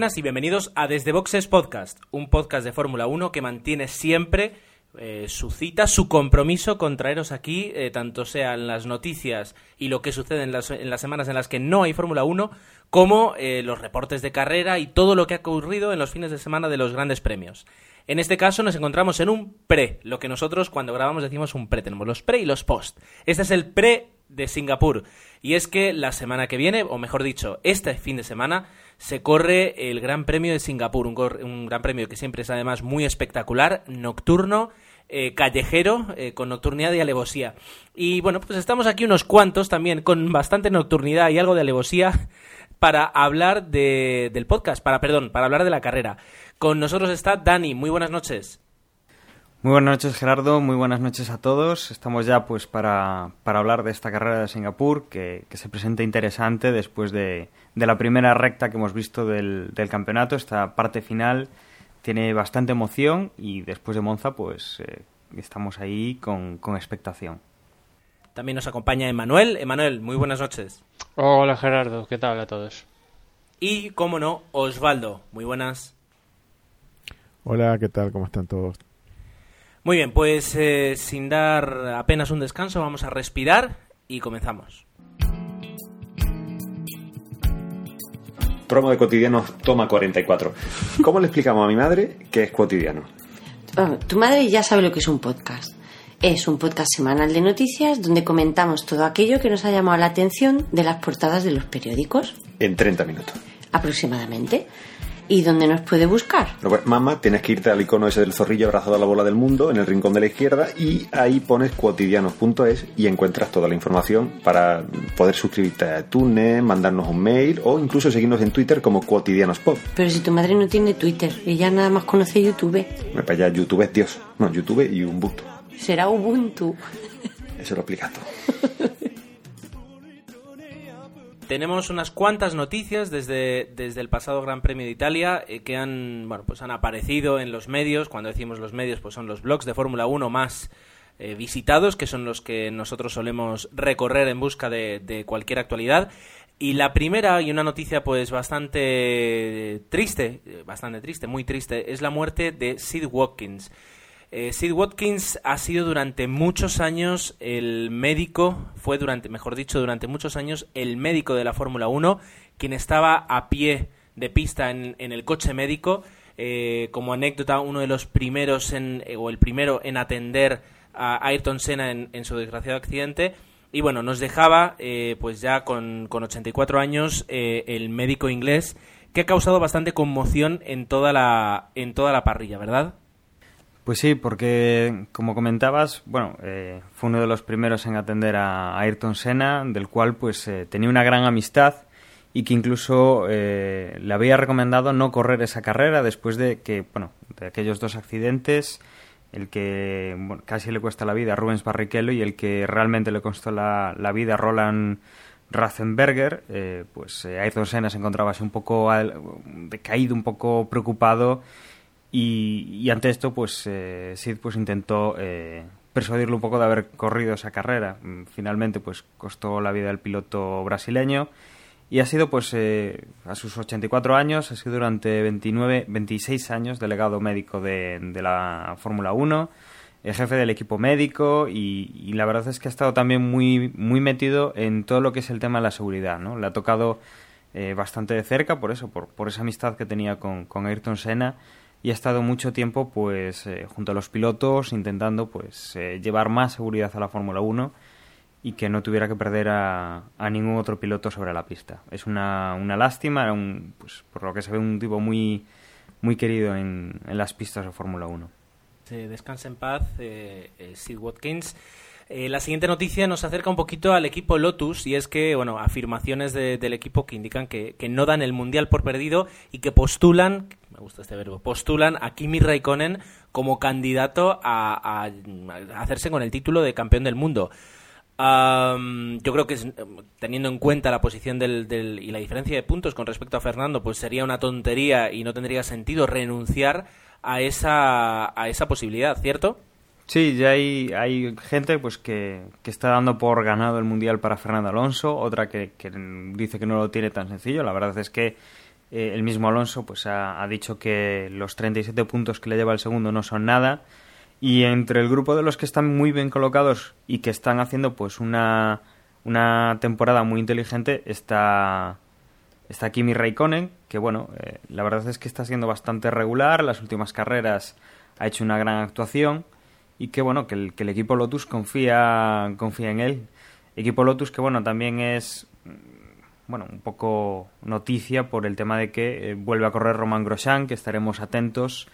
y bienvenidos a Desde Boxes Podcast, un podcast de Fórmula 1 que mantiene siempre eh, su cita, su compromiso con traeros aquí, eh, tanto sean las noticias y lo que sucede en las, en las semanas en las que no hay Fórmula 1, como eh, los reportes de carrera y todo lo que ha ocurrido en los fines de semana de los grandes premios. En este caso nos encontramos en un pre, lo que nosotros cuando grabamos decimos un pre, tenemos los pre y los post. Este es el pre de Singapur. Y es que la semana que viene, o mejor dicho, este fin de semana, se corre el Gran Premio de Singapur, un, un Gran Premio que siempre es además muy espectacular, nocturno, eh, callejero, eh, con nocturnidad y alevosía. Y bueno, pues estamos aquí unos cuantos también con bastante nocturnidad y algo de alevosía para hablar de- del podcast, para, perdón, para hablar de la carrera. Con nosotros está Dani, muy buenas noches. Muy buenas noches Gerardo, muy buenas noches a todos. Estamos ya pues para, para hablar de esta carrera de Singapur que se presenta interesante después de, de la primera recta que hemos visto del, del campeonato. Esta parte final tiene bastante emoción y después de Monza pues eh, estamos ahí con, con expectación. También nos acompaña Emanuel. Emanuel, muy buenas noches. Hola Gerardo, ¿qué tal a todos? Y, como no, Osvaldo, muy buenas. Hola, ¿qué tal? ¿Cómo están todos? Muy bien, pues eh, sin dar apenas un descanso, vamos a respirar y comenzamos. Promo de cotidianos toma 44. ¿Cómo le explicamos a mi madre que es cotidiano? Bueno, tu madre ya sabe lo que es un podcast. Es un podcast semanal de noticias donde comentamos todo aquello que nos ha llamado la atención de las portadas de los periódicos, En 30 minutos. aproximadamente. ¿Y dónde nos puede buscar? Pues, mamá, tienes que irte al icono ese del zorrillo abrazado a la bola del mundo en el rincón de la izquierda y ahí pones cotidianos.es y encuentras toda la información para poder suscribirte a iTunes, mandarnos un mail o incluso seguirnos en Twitter como cotidianospod. Pero si tu madre no tiene Twitter, ella nada más conoce YouTube, Me para allá, YouTube es Dios. No, YouTube y Ubuntu. será Ubuntu. Eso lo explicas todo. Tenemos unas cuantas noticias desde, desde el pasado Gran Premio de Italia eh, que han, bueno, pues han aparecido en los medios. Cuando decimos los medios, pues son los blogs de Fórmula 1 más eh, visitados, que son los que nosotros solemos recorrer en busca de, de cualquier actualidad. Y la primera, y una noticia pues bastante triste, eh, bastante triste, muy triste, es la muerte de Sid Watkins. Eh, Sid Watkins ha sido durante muchos años el médico, fue durante, mejor dicho, durante muchos años el médico de la Fórmula 1, quien estaba a pie de pista en, el coche médico. Eh, como anécdota, uno de los primeros en, eh, o el primero en atender a Ayrton Senna en, en su desgraciado accidente. Y bueno, nos dejaba, pues ya con, con 84 años, el médico inglés, que ha causado bastante conmoción en toda la, en toda la parrilla, ¿verdad? Pues sí, porque como comentabas, bueno, eh, fue uno de los primeros en atender a Ayrton Senna, del cual pues eh, tenía una gran amistad y que incluso eh, le había recomendado no correr esa carrera después de que, bueno, de aquellos dos accidentes, el que casi le cuesta la vida a Rubens Barrichello y el que realmente le costó la, vida a Roland Ratzenberger, eh, pues eh, Ayrton Senna se encontraba un poco al- decaído, un poco preocupado y, y ante esto, pues eh, Sid pues intentó eh, persuadirlo un poco de haber corrido esa carrera. Mm, Finalmente, pues costó la vida al piloto brasileño y ha sido, pues, eh, a sus 84 años, ha sido durante 29, 26 años delegado médico de, la Fórmula 1, el jefe del equipo médico y, y la verdad es que ha estado también muy, muy metido en todo lo que es el tema de la seguridad, ¿no? Le ha tocado eh, bastante de cerca por eso, por, por esa amistad que tenía con Ayrton Senna y ha estado mucho tiempo pues eh, junto a los pilotos intentando pues eh, llevar más seguridad a la Fórmula 1 y que no tuviera que perder a, ningún otro piloto sobre la pista. Es una, una lástima, era un, pues, por lo que se ve un tipo muy, muy querido en, en las pistas de Fórmula 1. Eh, descansa en paz, eh, eh, Sid Watkins. La siguiente noticia nos acerca un poquito al equipo Lotus y es que, bueno, afirmaciones de- del equipo que indican que, que no dan el Mundial por perdido y que postulan, gusta este verbo, postulan a Kimi Raikkonen como candidato a, hacerse con el título de campeón del mundo. yo creo que teniendo en cuenta la posición del, del, y la diferencia de puntos con respecto a Fernando, pues sería una tontería y no tendría sentido renunciar a esa, a esa posibilidad, ¿cierto? Sí, ya hay, hay gente pues que, que, está dando por ganado el Mundial para Fernando Alonso, otra que, que dice que no lo tiene tan sencillo. La verdad es que eh, el mismo Alonso pues ha, dicho que los 37 puntos que le lleva el segundo no son nada. Y entre el grupo de los que están muy bien colocados y que están haciendo pues una, una temporada muy inteligente está, está Kimi Raikkonen, que bueno, eh, la verdad es que está siendo bastante regular. Las últimas carreras ha hecho una gran actuación y que bueno que el, que el equipo Lotus confía confía en él equipo Lotus que bueno también es bueno un poco noticia por el tema de que eh, vuelve a correr Roman Grosjean que estaremos atentos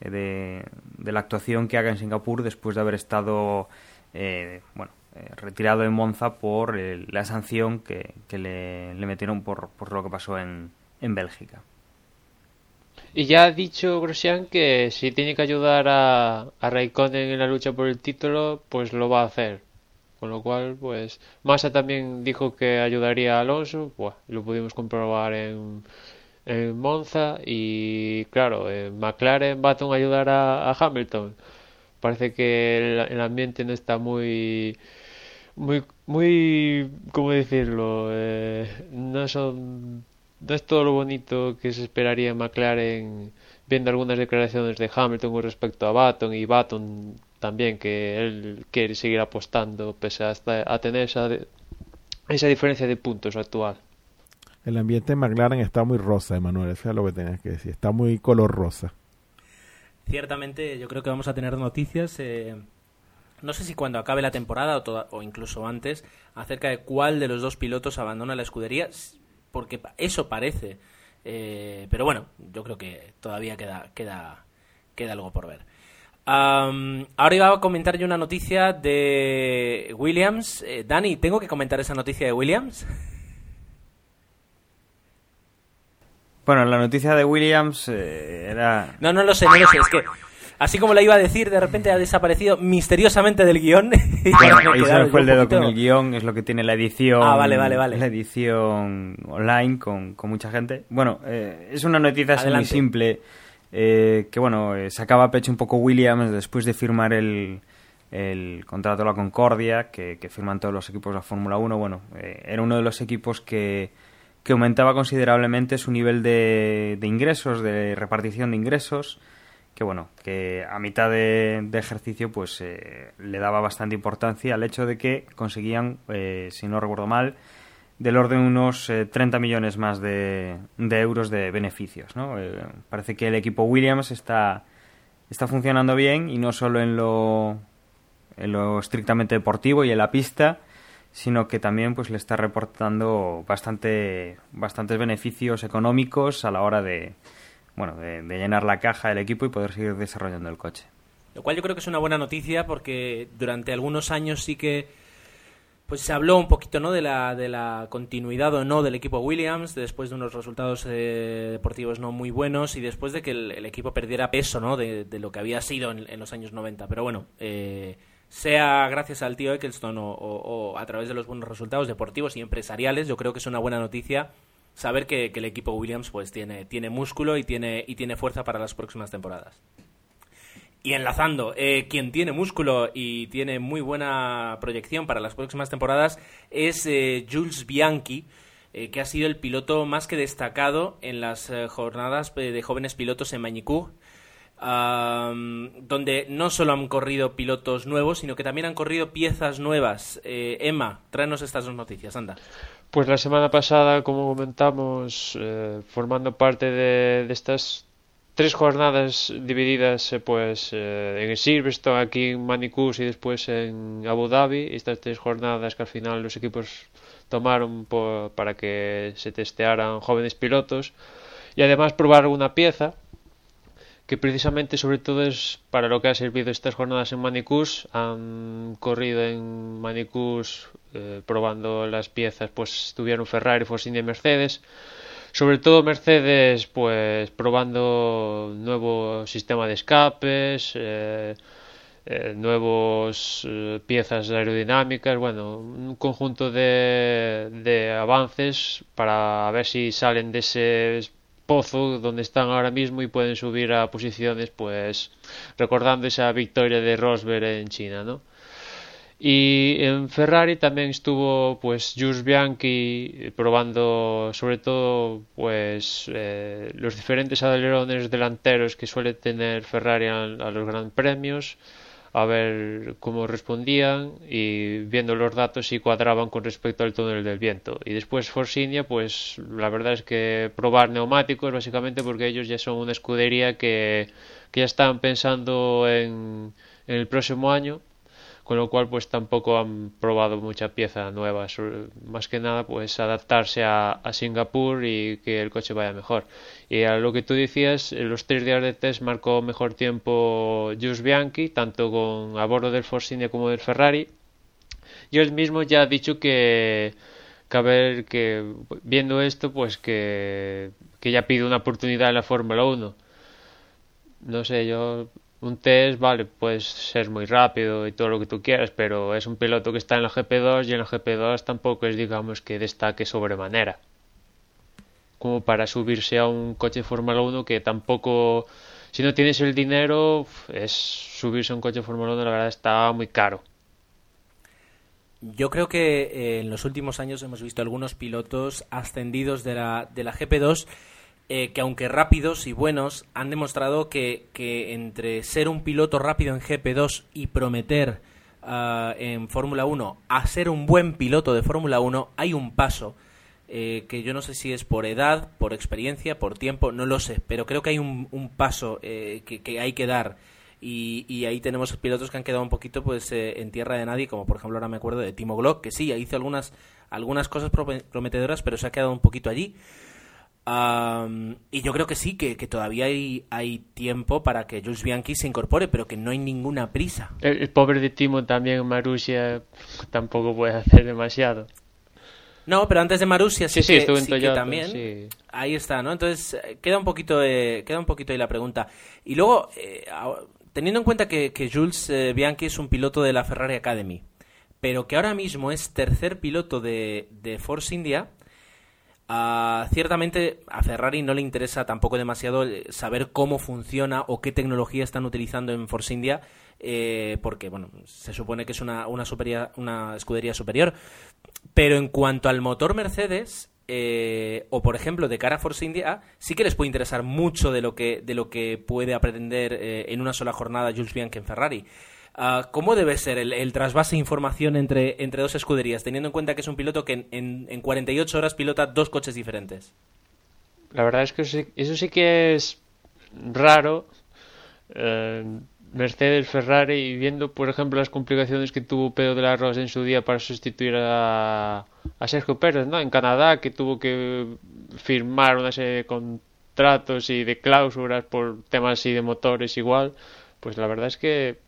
eh, de, de, la actuación que haga en Singapur después de haber estado eh, bueno eh, retirado en Monza por la sanción que, le, metieron por, por lo que pasó en, en Bélgica y ya ha dicho Grosjean que si tiene que ayudar a, a Raikkonen en la lucha por el título, pues lo va a hacer. Con lo cual, pues Massa también dijo que ayudaría a Alonso, lo pudimos comprobar en, en Monza y claro, en McLaren Baton ayudar a, Hamilton. Parece que el, el, ambiente no está muy muy muy cómo decirlo eh, no son no es todo lo bonito que se esperaría en McLaren viendo algunas declaraciones de Hamilton con respecto a Baton y Baton también que él quiere seguir apostando pese a, a tener esa, esa diferencia de puntos actual. El ambiente en McLaren está muy rosa, Emanuel, eso es lo que tenías que decir, está muy color rosa. Ciertamente, yo creo que vamos a tener noticias, eh, no sé si cuando acabe la temporada o, toda, o incluso antes, acerca de cuál de los dos pilotos abandona la escudería porque eso parece. Eh, pero bueno, yo creo que todavía queda, queda, queda algo por ver. Um, ahora iba a comentar yo una noticia de Williams. Eh, Dani, ¿tengo que comentar esa noticia de Williams? Bueno, la noticia de Williams eh, era... No, no lo sé, no lo sé. Es que así como la iba a decir, de repente ha desaparecido misteriosamente del guion. Bueno, ahí se fue el dedo con el guion, es lo que tiene la edición. Ah, vale, vale, vale. La edición online con, con mucha gente. Bueno, eh, es una noticia así muy simple. Eh, que bueno, eh, sacaba pecho un poco Williams después de firmar el, el contrato de la Concordia, que, que firman todos los equipos de la Fórmula 1. Bueno, eh, era uno de los equipos que, que aumentaba considerablemente su nivel de, de ingresos, de repartición de ingresos que bueno, que a mitad de, de ejercicio pues eh, le daba bastante importancia al hecho de que conseguían, eh, si no recuerdo mal, del orden de unos eh, 30 millones más de, de, euros de beneficios. ¿no? Eh, parece que el equipo Williams está, está funcionando bien y no solo en lo, en lo estrictamente deportivo y en la pista, sino que también pues le está reportando bastante, bastantes beneficios económicos a la hora de, bueno, de, de, llenar la caja del equipo y poder seguir desarrollando el coche. Lo cual yo creo que es una buena noticia porque durante algunos años sí que pues se habló un poquito no de la, de la continuidad o no del equipo Williams después de unos resultados eh, deportivos no muy buenos y después de que el, equipo perdiera peso no de, de, lo que había sido en, en los años 90 pero bueno eh, sea gracias al tío Eccleston o, o, o a través de los buenos resultados deportivos y empresariales yo creo que es una buena noticia saber que, que, el equipo Williams pues tiene, tiene músculo y tiene, y tiene fuerza para las próximas temporadas. Y enlazando, eh, quien tiene músculo y tiene muy buena proyección para las próximas temporadas es eh, Jules Bianchi, eh, que ha sido el piloto más que destacado en las jornadas de jóvenes pilotos en Mañicú, donde no solo han corrido pilotos nuevos, sino que también han corrido piezas nuevas. Emma, tráenos estas dos noticias, anda. Pues la semana pasada, como comentamos, formando parte de, estas tres jornadas divididas eh, pues eh, en Silverstone, aquí en Manicus y después en Abu Dhabi, estas tres jornadas que al final los equipos tomaron para que se testearan jóvenes pilotos y además probar una pieza que precisamente sobre todo es para lo que ha servido estas jornadas en Manicus. Han corrido en Manicus eh, probando las piezas pues tuvieron Ferrari, Force India y Mercedes sobre todo Mercedes pues probando nuevo sistema de escapes eh, eh, nuevos eh, piezas aerodinámicas, bueno, un conjunto de, de avances para ver si salen de ese pozo donde están ahora mismo y pueden subir a posiciones, pues recordando esa victoria de Rosberg en China, ¿no? Y en Ferrari también estuvo pues Jules Bianchi probando sobre todo pues eh, los diferentes alerones delanteros que suele tener Ferrari a, los grandes premios a ver cómo respondían y viendo los datos si cuadraban con respecto al túnel del viento. Y después Force India, pues la verdad es que probar neumáticos básicamente porque ellos ya son una escudería que, que ya están pensando en, en el próximo año con lo cual pues tampoco han probado mucha pieza nueva. Más que nada pues adaptarse a, a, Singapur y que el coche vaya mejor. Y a lo que tú decías en los tres días de test marcó mejor tiempo Jules Bianchi tanto con a bordo del Force India como del Ferrari. Y él mismo ya ha dicho que que a ver que viendo esto pues que, que ya pide una oportunidad en la Fórmula 1 no sé yo un test, vale, puedes ser muy rápido y todo lo que tú quieras, pero es un piloto que está en la GP2 y en la GP2 tampoco es, digamos, que destaque sobremanera. Como para subirse a un coche Fórmula 1 que tampoco, si no tienes el dinero, es subirse a un coche Fórmula 1, la verdad está muy caro. Yo creo que eh, en los últimos años hemos visto algunos pilotos ascendidos de la, de la GP2 eh, que aunque rápidos y buenos, han demostrado que, que, entre ser un piloto rápido en GP2 y prometer uh, en Fórmula 1 a ser un buen piloto de Fórmula 1 hay un paso. Eh, que yo no sé si es por edad, por experiencia, por tiempo, no lo sé, pero creo que hay un, un paso eh, que, hay que dar. Y, y, ahí tenemos pilotos que han quedado un poquito pues eh, en tierra de nadie, como por ejemplo ahora me acuerdo de Timo Glock, que sí, hizo algunas, algunas cosas prometedoras, pero se ha quedado un poquito allí. Um, y yo creo que sí, que, que todavía hay, hay, tiempo para que Jules Bianchi se incorpore, pero que no hay ninguna prisa. El, el pobre de Timo también, Marussia, tampoco puede hacer demasiado. No, pero antes de Marussia sí, sí, que, sí, en sí Toyota, que también. Sí. Ahí está, ¿no? Entonces queda un poquito, eh, queda un poquito ahí la pregunta. Y luego, eh, teniendo en cuenta que, que Jules eh, Bianchi es un piloto de la Ferrari Academy, pero que ahora mismo es tercer piloto de, de Force India Uh, ciertamente a Ferrari no le interesa tampoco demasiado saber cómo funciona o qué tecnología están utilizando en Force India, eh, porque bueno, se supone que es una, una, una escudería superior. Pero en cuanto al motor Mercedes, eh, o por ejemplo de cara a Force India, sí que les puede interesar mucho de lo que, de lo que puede aprender eh, en una sola jornada Jules Bianchi en Ferrari. Uh, ¿Cómo debe ser el, el, trasvase de información entre, entre dos escuderías, teniendo en cuenta que es un piloto que en, en, en 48 horas pilota dos coches diferentes? La verdad es que eso sí, eso sí que es raro. Eh, Mercedes, Ferrari, y viendo, por ejemplo, las complicaciones que tuvo Pedro de la Rosa en su día para sustituir a, a Sergio Pérez, ¿no? En Canadá, que tuvo que firmar una serie de contratos y de cláusulas por temas así de motores igual, pues la verdad es que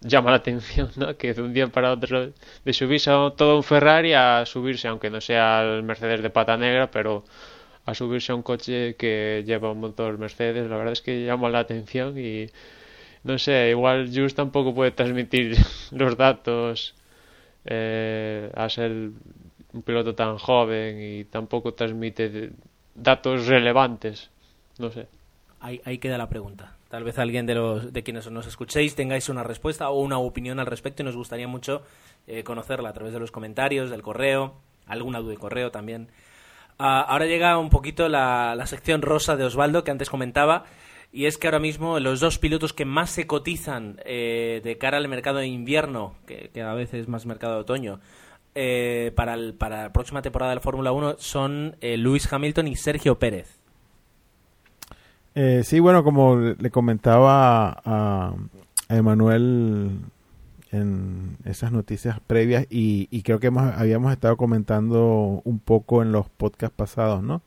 llama la atención, ¿no? Que de un día para otro, de subirse a todo un Ferrari a subirse, aunque no sea el Mercedes de pata negra, pero a subirse a un coche que lleva un motor Mercedes, la verdad es que llama la atención y no sé, igual Just tampoco puede transmitir los datos eh, a ser un piloto tan joven y tampoco transmite datos relevantes, no sé. Ahí, ahí queda la pregunta. Tal vez alguien de, los, de quienes nos escuchéis tengáis una respuesta o una opinión al respecto y nos gustaría mucho eh, conocerla a través de los comentarios, del correo, alguna duda de correo también. Uh, ahora llega un poquito la, la, sección rosa de Osvaldo que antes comentaba y es que ahora mismo los dos pilotos que más se cotizan eh, de cara al mercado de invierno, que, a veces es más mercado de otoño, eh, para, el, para la próxima temporada de la Fórmula 1 son Lewis Hamilton y Sergio Pérez. Eh, sí, bueno, como le comentaba a, Emanuel en esas noticias previas y, y creo que hemos, habíamos estado comentando un poco en los podcasts pasados, ¿no?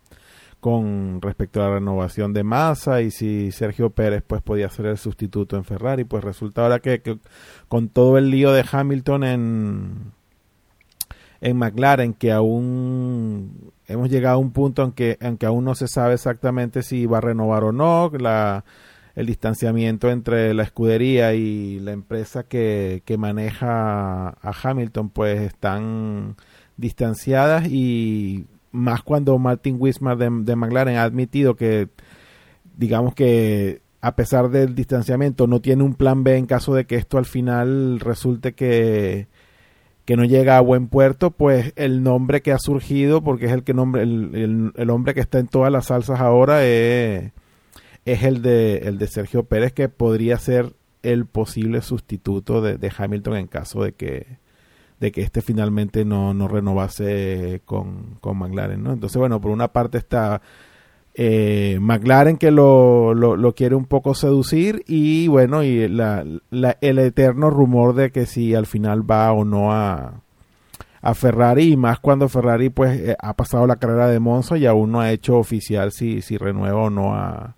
Con respecto a la renovación de masa y si Sergio Pérez pues podía ser el sustituto en Ferrari, pues resulta ahora que, que con todo el lío de Hamilton en en McLaren que aún hemos llegado a un punto en que, en que aún no se sabe exactamente si va a renovar o no. La, el distanciamiento entre la escudería y la empresa que, que maneja a Hamilton pues están distanciadas y más cuando Martin Wismar de, de McLaren ha admitido que digamos que a pesar del distanciamiento no tiene un plan B en caso de que esto al final resulte que que no llega a buen puerto, pues el nombre que ha surgido, porque es el que nombre, el, el, hombre que está en todas las salsas ahora es, es el de el de Sergio Pérez, que podría ser el posible sustituto de, de Hamilton en caso de que de que este finalmente no, no renovase con, con McLaren, ¿no? Entonces, bueno, por una parte está eh, McLaren que lo, lo, quiere un poco seducir y bueno, y la, el eterno rumor de que si al final va o no a, a Ferrari y más cuando Ferrari pues eh, ha pasado la carrera de Monza y aún no ha hecho oficial si, si renueva o no a,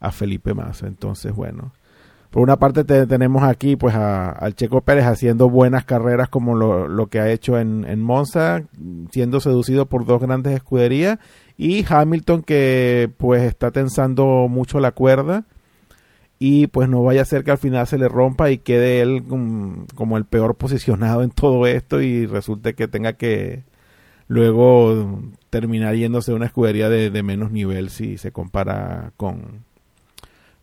a Felipe Massa. Entonces, bueno, por una parte tenemos aquí pues a, al Checo Pérez haciendo buenas carreras como lo, lo que ha hecho en, en Monza, siendo seducido por dos grandes escuderías y Hamilton que pues está tensando mucho la cuerda y pues no vaya a ser que al final se le rompa y quede él como, el peor posicionado en todo esto y resulte que tenga que luego terminar yéndose a una escudería de, menos nivel si se compara con,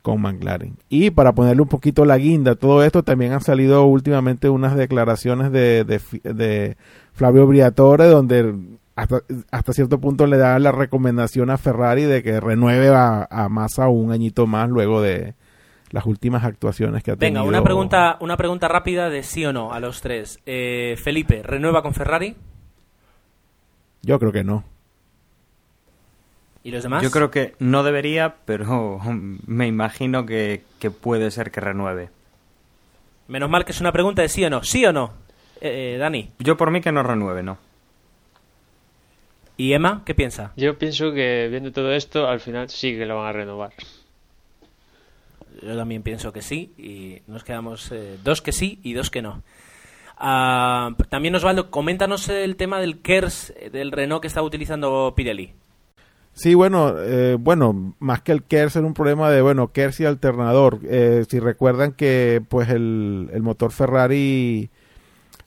con McLaren. Y para ponerle un poquito la guinda a todo esto, también han salido últimamente unas declaraciones de, de, de Flavio Briatore donde hasta, cierto punto le da la recomendación a Ferrari de que renueve a, a Massa un añito más luego de las últimas actuaciones que ha tenido. Venga, una pregunta, una pregunta rápida de sí o no a los tres. Eh, Felipe, ¿renueva con Ferrari? Yo creo que no. ¿Y los demás? Yo creo que no debería, pero me imagino que, puede ser que renueve. Menos mal que es una pregunta de sí o no. ¿Sí o no? Eh, eh, Dani. Yo por mí que no renueve, no. ¿Y Emma, qué piensa? Yo pienso que viendo todo esto, al final sí que lo van a renovar. Yo también pienso que sí, y nos quedamos eh, dos que sí y dos que no. Ah, también Osvaldo, coméntanos el tema del KERS, eh, del Renault que está utilizando Pirelli. Sí, bueno, eh, bueno, más que el KERS era un problema de, bueno, KERS y alternador. si recuerdan que, pues, el, el motor Ferrari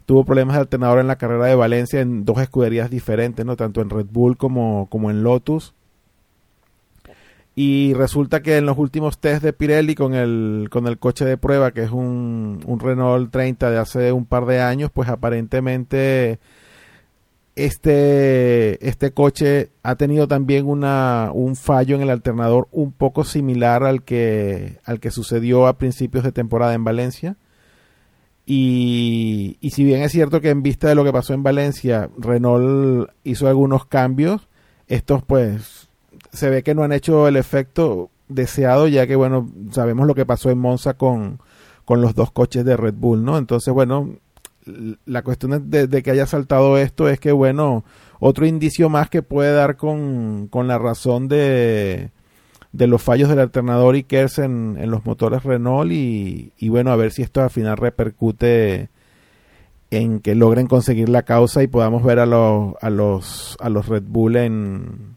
tuvo problemas de alternador en la carrera de Valencia en dos escuderías diferentes, ¿no? Tanto en Red Bull como, como en Lotus. Y resulta que en los últimos test de Pirelli con el, con el coche de prueba, que es un, un Renault 30 de hace un par de años, pues aparentemente este, este coche ha tenido también una, un fallo en el alternador un poco similar al que, al que sucedió a principios de temporada en Valencia. Y, y, si bien es cierto que en vista de lo que pasó en Valencia, Renault hizo algunos cambios, estos pues se ve que no han hecho el efecto deseado, ya que bueno, sabemos lo que pasó en Monza con, con los dos coches de Red Bull, ¿no? Entonces, bueno, la cuestión de, de, que haya saltado esto es que, bueno, otro indicio más que puede dar con, con la razón de, de los fallos del alternador y KERS en, en los motores Renault y, y, bueno, a ver si esto al final repercute en que logren conseguir la causa y podamos ver a los, a los, a los Red Bull en,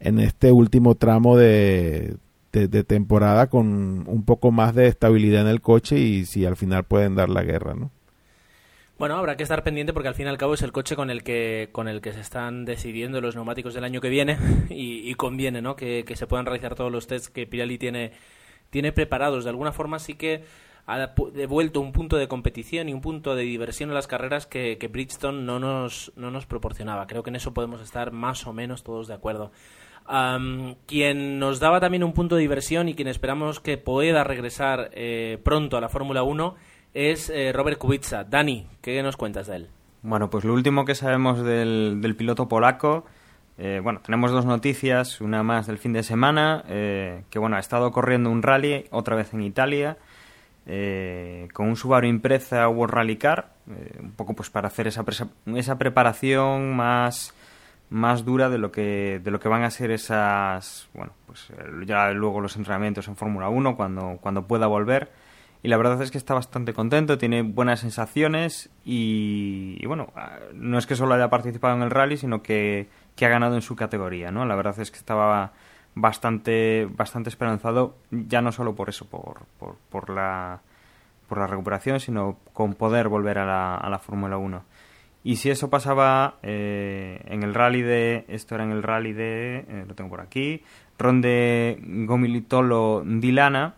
en este último tramo de, de, de, temporada con un poco más de estabilidad en el coche y si al final pueden dar la guerra, ¿no? Bueno, habrá que estar pendiente porque al fin y al cabo es el coche con el que con el que se están decidiendo los neumáticos del año que viene y, conviene, ¿no? Que, se puedan realizar todos los tests que Pirelli tiene tiene preparados. De alguna forma sí que ha devuelto un punto de competición y un punto de diversión en las carreras que, Bridgestone no nos, no nos proporcionaba. Creo que en eso podemos estar más o menos todos de acuerdo. quien nos daba también un punto de diversión y quien esperamos que pueda regresar eh, pronto a la Fórmula 1 es eh, Robert Kubica. Dani, ¿qué nos cuentas de él? Bueno, pues lo último que sabemos del, del piloto polaco, eh, bueno, tenemos dos noticias, una más del fin de semana, eh, que bueno, ha estado corriendo un rally, otra vez en Italia, con un Subaru Impreza World Rally Car, un poco pues para hacer esa, esa preparación más más dura de lo que de lo que van a ser esas bueno pues ya luego los entrenamientos en Fórmula 1 cuando cuando pueda volver y la verdad es que está bastante contento, tiene buenas sensaciones y, bueno, no es que solo haya participado en el rally, sino que, ha ganado en su categoría, ¿no? La verdad es que estaba bastante, bastante esperanzado, ya no solo por eso, por, por, por la, por la recuperación, sino con poder volver a la, a la Fórmula 1. Y si eso pasaba eh, en el rally de, esto era en el rally de, eh, lo tengo por aquí, Ronde Gomilitolo Dilana,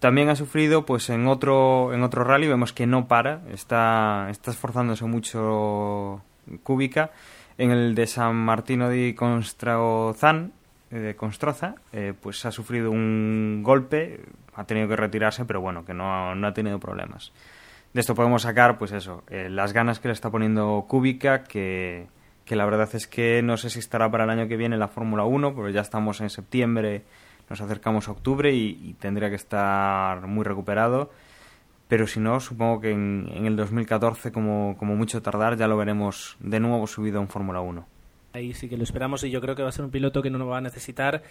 también ha sufrido pues en otro en otro rally vemos que no para está está esforzándose mucho Cúbica en el de San Martino di Constraozán eh, de Constroza eh, pues ha sufrido un golpe ha tenido que retirarse pero bueno que no, no ha tenido problemas. De esto podemos sacar pues eso eh, las ganas que le está poniendo Cúbica que que la verdad es que no sé si estará para el año que viene la Fórmula 1 porque ya estamos en septiembre nos acercamos a octubre y, tendría que estar muy recuperado. Pero si no, supongo que en, el 2014, como, como mucho tardar, ya lo veremos de nuevo subido en Fórmula 1. Ahí sí que lo esperamos y yo creo que va a ser un piloto que no va a necesitar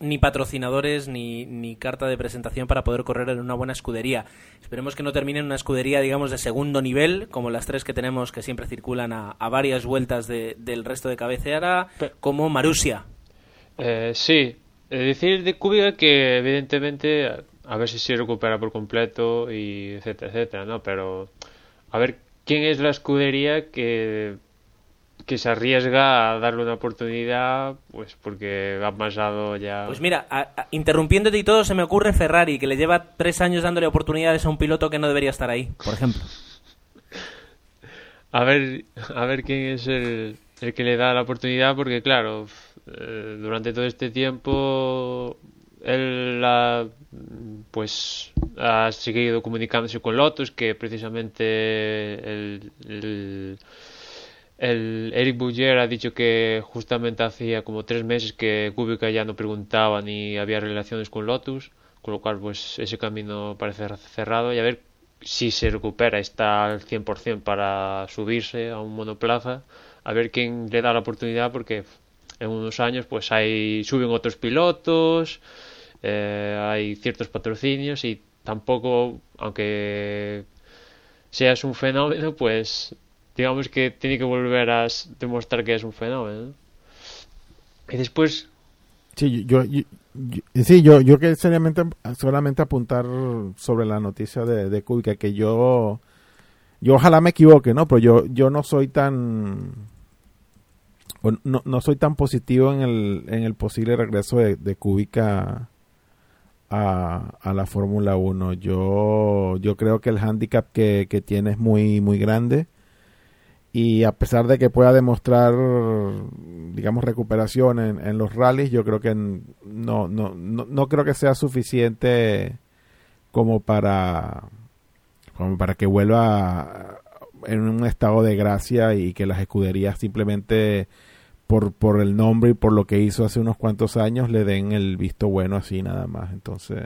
ni patrocinadores ni, ni, carta de presentación para poder correr en una buena escudería. Esperemos que no termine en una escudería, digamos, de segundo nivel, como las tres que tenemos que siempre circulan a, varias vueltas del resto de cabecera, como Marusia, eh, sí, decir de Kubica que evidentemente a ver si se recupera por completo y etcétera, etcétera, ¿no? Pero a ver quién es la escudería que que se arriesga a darle una oportunidad, pues porque ha pasado ya. Pues mira, interrumpiéndote y todo, se me ocurre Ferrari, que le lleva tres años dándole oportunidades a un piloto que no debería estar ahí, por ejemplo. a ver, a ver quién es el, el que le da la oportunidad, porque claro, eh, durante todo este tiempo él ha, pues ha seguido comunicándose con Lotus que precisamente el, el, Eric Bouger ha dicho que justamente hacía como tres meses que Kubica ya no preguntaba ni había relaciones con Lotus con lo cual pues ese camino parece cerrado y a ver si se recupera está al 100% para subirse a un monoplaza a ver quién le da la oportunidad porque en unos años pues hay suben otros pilotos, eh, hay ciertos patrocinios y tampoco, aunque seas un fenómeno, pues digamos que tiene que volver a demostrar que es un fenómeno. Y después... Sí, yo, yo, sí, yo, yo que seriamente solamente apuntar sobre la noticia de, de Kubica, que yo, yo ojalá me equivoque, ¿no? Pero yo, yo no soy tan no, no soy tan positivo en el, en el posible regreso de, de Kubica a, a la Fórmula 1. Yo, yo creo que el handicap que, que tiene es muy, muy grande. Y a pesar de que pueda demostrar, digamos, recuperación en, en los rallies, yo creo que no, no, no, no creo que sea suficiente como para, como para que vuelva en un estado de gracia y que las escuderías simplemente por, por el nombre y por lo que hizo hace unos cuantos años le den el visto bueno así nada más. Entonces,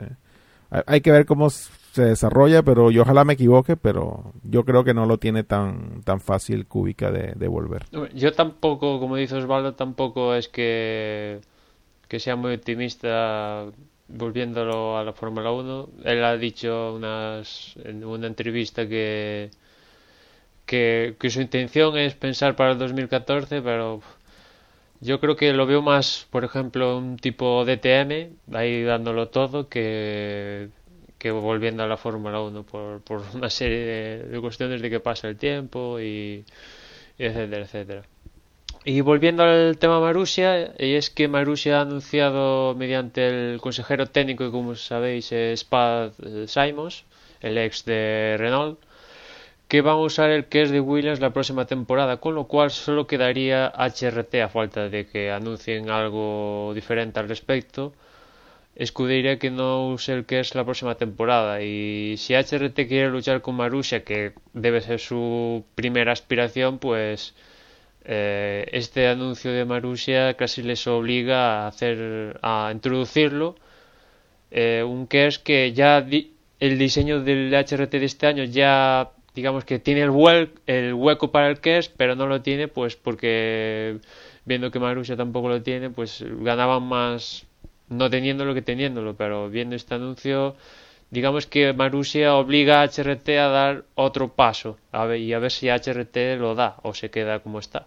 hay, que ver cómo se desarrolla, pero yo ojalá me equivoque, pero yo creo que no lo tiene tan, tan fácil Cúbica de, de volver. Yo tampoco, como dice Osvaldo, tampoco es que, que sea muy optimista volviéndolo a la Fórmula 1. Él ha dicho unas, en una entrevista que, que, su intención es pensar para el 2014, pero yo creo que lo veo más, por ejemplo, un tipo DTM, ahí dándolo todo, que, que volviendo a la Fórmula 1 por, por una serie de, cuestiones de que pasa el tiempo y, etcétera, etcétera. Y volviendo al tema Marusia, y es que Marusia ha anunciado mediante el consejero técnico, que como sabéis es Spad Simons, el ex de Renault, que van a usar el que es de Williams la próxima temporada, con lo cual solo quedaría HRT a falta de que anuncien algo diferente al respecto. Escudería que no use el que es la próxima temporada y si HRT quiere luchar con Marussia, que debe ser su primera aspiración, pues eh, este anuncio de Marussia casi les obliga a hacer a introducirlo eh, un que es que ya el diseño del HRT de este año ya digamos que tiene el, el hueco para el KERS, pero no lo tiene pues porque viendo que Marussia tampoco lo tiene, pues ganaban más no teniéndolo que teniéndolo, pero viendo este anuncio, digamos que Marussia obliga a HRT a dar otro paso a ver, y a ver si HRT lo da o se queda como está.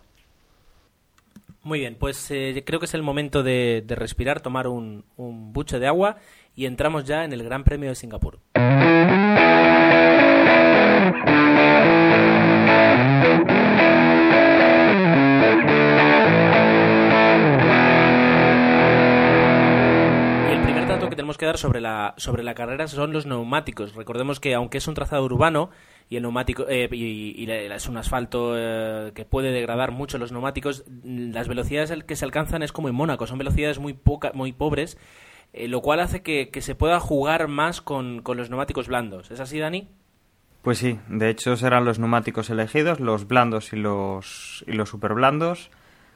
Muy bien, pues eh, creo que es el momento de, de respirar, tomar un, un buche de agua y entramos ya en el Gran Premio de Singapur. Primer dato que tenemos que dar sobre la, sobre la carrera son los neumáticos. Recordemos que aunque es un trazado urbano y el neumático eh, y, es un asfalto eh, que puede degradar mucho los neumáticos, mm, las velocidades que se alcanzan es como en Mónaco, son velocidades muy poca, muy pobres, eh, lo cual hace que, que se pueda jugar más con, con los neumáticos blandos. ¿Es así, Dani? Pues sí, de hecho serán los neumáticos elegidos, los blandos y los, y los super blandos,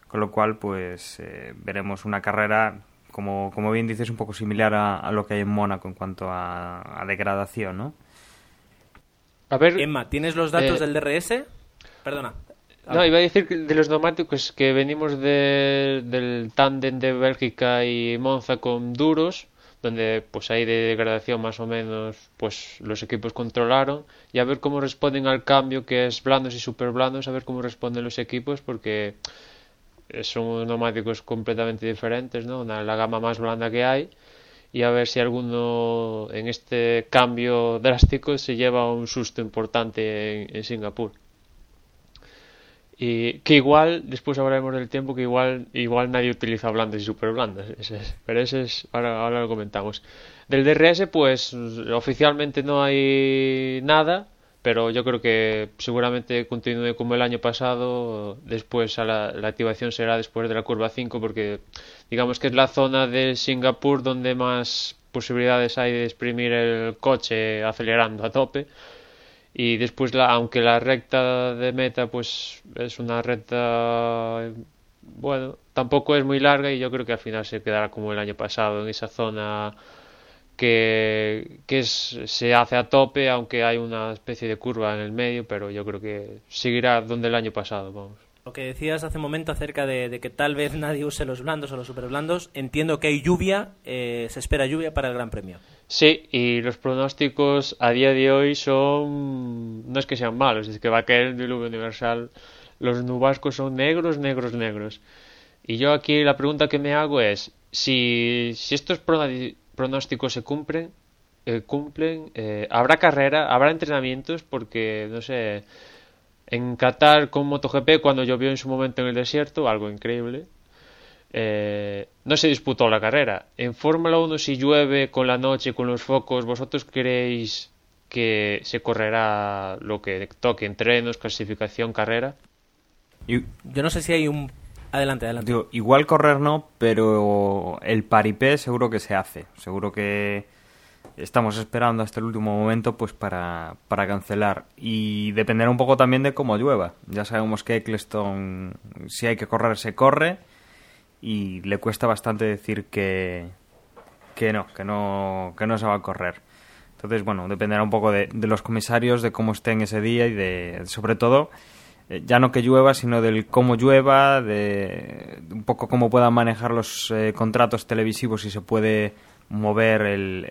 con lo cual pues eh, veremos una carrera, como, como bien dices, un poco similar a, a lo que hay en Mónaco en cuanto a, a degradación, ¿no? A ver, Emma, ¿tienes los datos Eh, del DRS? Perdona. No, iba a decir que de los neumáticos que venimos de- del tándem de Bélgica y Monza con duros, donde pues hay de degradación más o menos, pues los equipos controlaron, y a ver cómo responden al cambio que es blandos y super blandos, a ver cómo responden los equipos, porque eh, son unos neumáticos completamente diferentes, ¿no? Una- la gama más blanda que hay, y a ver si alguno en este cambio drástico se lleva un susto importante en- Singapur. Y que igual, después hablaremos del tiempo, que igual, igual nadie utiliza blandas y super blandas. pero ese es, ahora, ahora lo comentamos. Del DRS, pues oficialmente no hay nada, pero yo creo que seguramente continúe como el año pasado. Después a la, la activación será después de la curva 5, porque digamos que es la zona de Singapur donde más posibilidades hay de exprimir el coche acelerando a tope y después la, aunque la recta de meta pues es una recta bueno tampoco es muy larga y yo creo que al final se quedará como el año pasado en esa zona que, que es, se hace a tope aunque hay una especie de curva en el medio pero yo creo que seguirá donde el año pasado vamos Lo que decías hace un momento acerca de, de que tal vez nadie use los blandos o los super blandos, entiendo que hay lluvia, eh, se espera lluvia para el Gran Premio. Sí, y los pronósticos a día de hoy son, no es que sean malos, es que va a caer el diluvio universal. Los nubascos son negros, negros, negros. Y yo aquí la pregunta que me hago es, si, si estos pronósticos se cumplen, eh, cumplen, eh, ¿habrá carrera? ¿Habrá entrenamientos? Porque, no sé, en Qatar con MotoGP, cuando llovió en su momento en el desierto, algo increíble, eh, no se disputó la carrera. En Fórmula 1, si llueve con la noche, con los focos, ¿vosotros creéis que se correrá lo que toque, entrenos, clasificación, carrera? Yo no sé si hay un... Adelante, adelante. igual correr no, pero el paripé seguro que se hace. Seguro que estamos esperando hasta el último momento pues para, para cancelar. Y dependerá un poco también de cómo llueva. Ya sabemos que Eccleston, si hay que correr, se corre. Y le cuesta bastante decir que, que no, que no, que no se va a correr. Entonces, bueno, dependerá un poco de, de los comisarios, de cómo estén ese día y de, sobre todo, eh, ya no que llueva, sino del cómo llueva, de un poco cómo puedan manejar los eh, contratos televisivos, si se puede mover el,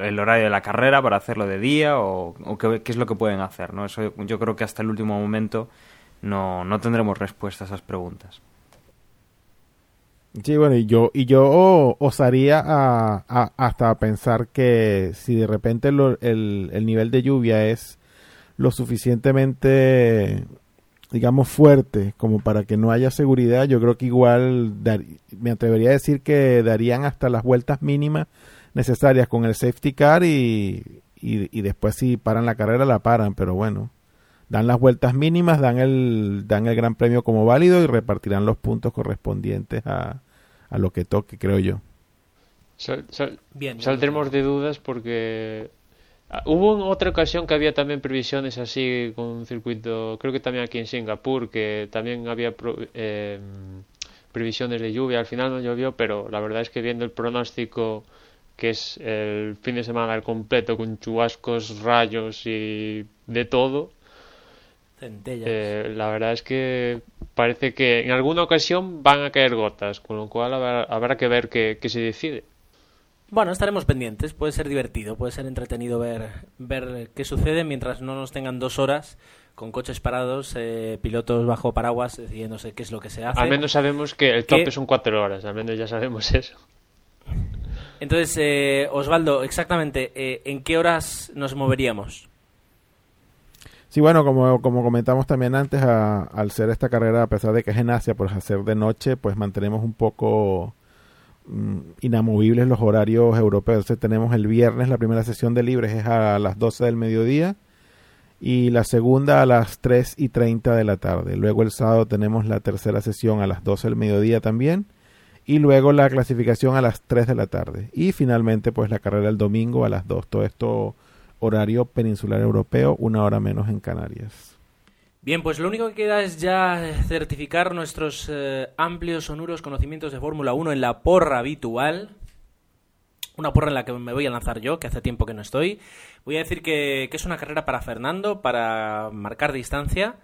el, horario de la carrera para hacerlo de día o, qué, qué es lo que pueden hacer, ¿no? Eso yo creo que hasta el último momento no, no tendremos respuesta a esas preguntas. Sí, bueno, y yo, y yo osaría a, hasta pensar que si de repente el, el nivel de lluvia es lo suficientemente, digamos, fuerte como para que no haya seguridad, yo creo que igual dar- me atrevería a decir que darían hasta las vueltas mínimas necesarias con el safety car y, y, y después si paran la carrera la paran, pero bueno dan las vueltas mínimas, dan el, dan el gran premio como válido y repartirán los puntos correspondientes a, a lo que toque, creo yo. Sal- sal- Bien, saldremos de dudas porque hubo en otra ocasión que había también previsiones así con un circuito, creo que también aquí en Singapur, que también había eh, previsiones de lluvia. Al final no llovió, pero la verdad es que viendo el pronóstico que es el fin de semana al completo con chubascos, rayos y de todo, Centellas. eh, la verdad es que parece que en alguna ocasión van a caer gotas, con lo cual habrá, habrá que ver qué, qué se decide. Bueno, estaremos pendientes. Puede ser divertido, puede ser entretenido ver, ver qué sucede mientras no nos tengan dos horas con coches parados, eh, pilotos bajo paraguas decidiéndose qué es lo que se hace. Al menos sabemos que el tope ¿Qué? son cuatro horas, al menos ya sabemos eso. Entonces, eh, Osvaldo, exactamente, eh, ¿en qué horas nos moveríamos? Sí, bueno, como, como comentamos también antes, a- al ser esta carrera, a pesar de que es en Asia, pues hacer de noche, pues mantenemos un poco inamovibles los horarios europeos. Entonces tenemos el viernes, la primera sesión de libres es a las 12 del mediodía y la segunda a las 3 y 30 de la tarde. Luego el sábado tenemos la tercera sesión a las 12 del mediodía también y luego la clasificación a las 3 de la tarde. Y finalmente pues la carrera el domingo a las 2. Todo esto horario peninsular europeo, una hora menos en Canarias. Bien, pues lo único que queda es ya certificar nuestros eh, amplios, sonoros conocimientos de Fórmula 1 en la porra habitual. Una porra en la que me voy a lanzar yo, que hace tiempo que no estoy. Voy a decir que, que es una carrera para Fernando, para marcar distancia,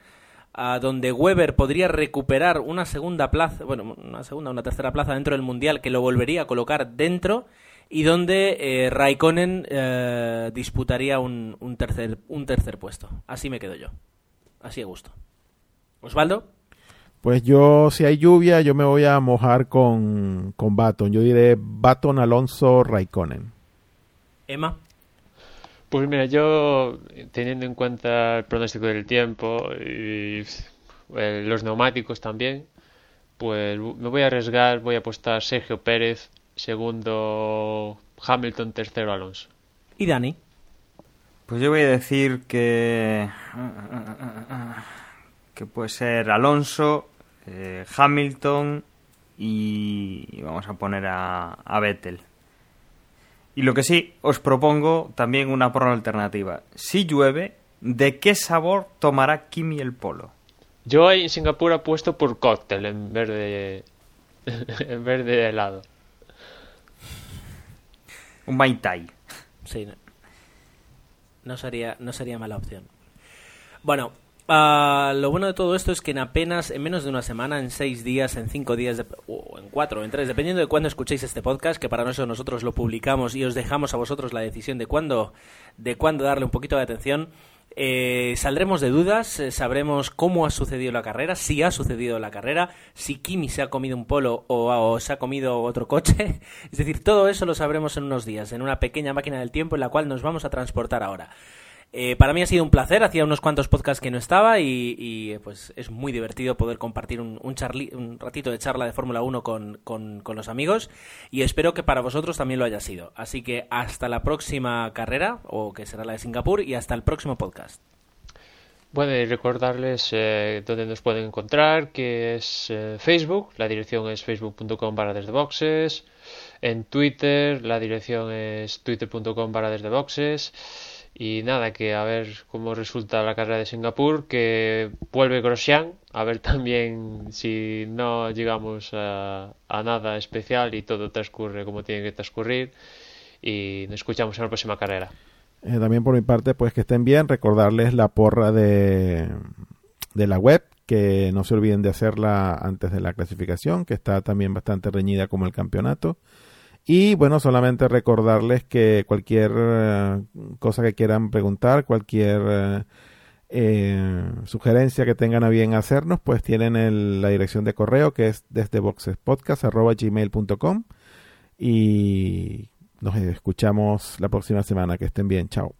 a donde Weber podría recuperar una segunda plaza, bueno, una segunda, una tercera plaza dentro del Mundial, que lo volvería a colocar dentro, y donde eh, Raikkonen eh, disputaría un, un tercer, un tercer puesto. Así me quedo yo. Así a gusto. Osvaldo. Pues yo, si hay lluvia, yo me voy a mojar con, con Baton. Yo diré Baton Alonso Raikkonen. Emma. Pues mira, yo teniendo en cuenta el pronóstico del tiempo y eh, los neumáticos también, pues me voy a arriesgar, voy a apostar Sergio Pérez, segundo Hamilton, tercero Alonso. Y Dani. Pues yo voy a decir que. que puede ser Alonso, eh, Hamilton y vamos a poner a, a Vettel. Y lo que sí, os propongo también una porra alternativa. Si llueve, ¿de qué sabor tomará Kimi el polo? Yo en Singapur apuesto por cóctel en vez de, en vez de helado. Un Mai Tai. Sí, no, sería, no sería mala opción. Bueno, ah, lo bueno de todo esto es que en apenas, en menos de una semana, en seis días, en cinco días, de- o en cuatro, en tres, dependiendo de cuándo escuchéis este podcast, que para eso nosotros lo publicamos y os dejamos a vosotros la decisión de cuándo, de cuándo darle un poquito de atención. Eh, saldremos de dudas, eh, sabremos cómo ha sucedido la carrera, si ha sucedido la carrera, si Kimi se ha comido un polo o, o se ha comido otro coche. Es decir, todo eso lo sabremos en unos días, en una pequeña máquina del tiempo en la cual nos vamos a transportar ahora. Eh, para mí ha sido un placer, hacía unos cuantos podcasts que no estaba y, pues es muy divertido poder compartir un, un, charli- un ratito de charla de Fórmula 1 con, con- los amigos y espero que para vosotros también lo haya sido. Así que hasta la próxima carrera, o que será la de Singapur, y hasta el próximo podcast. Bueno, y recordarles eh, dónde nos pueden encontrar, que es eh, Facebook, la dirección es facebook.com barra desde boxes, en Twitter, la dirección es twitter.com barra desde boxes, y nada, que a ver cómo resulta la carrera de Singapur, que vuelve Grosjean, a ver también si no llegamos a, a nada especial y todo transcurre como tiene que transcurrir, y nos escuchamos en la próxima carrera. Eh, también por mi parte, pues que estén bien, recordarles la porra de, de la web, que no se olviden de hacerla antes de la clasificación, que está también bastante reñida como el campeonato. Y bueno, solamente recordarles que cualquier eh, cosa que quieran preguntar, cualquier eh, eh, sugerencia que tengan a bien hacernos, pues tienen el- la dirección de correo que es desde boxespodcast.gmail.com y nos escuchamos la próxima semana. Que estén bien. Chao.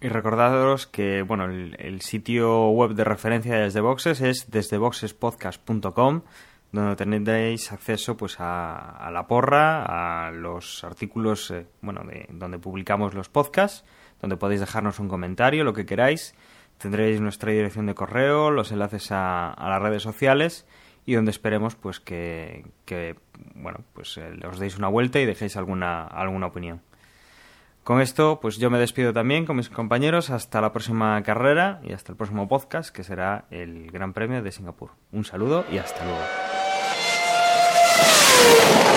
Y recordaros que bueno, el, sitio web de referencia de Desde Boxes es desdeboxespodcast.com, donde tendréis acceso pues a, a la porra, a los artículos eh, bueno, de, donde publicamos los podcasts, donde podéis dejarnos un comentario, lo que queráis. Tendréis nuestra dirección de correo, los enlaces a, las redes sociales y donde esperemos pues que, que, bueno pues eh, os deis una vuelta y dejéis alguna alguna opinión. Con esto, pues yo me despido también con mis compañeros hasta la próxima carrera y hasta el próximo podcast, que será el Gran Premio de Singapur. Un saludo y hasta luego. Thank you.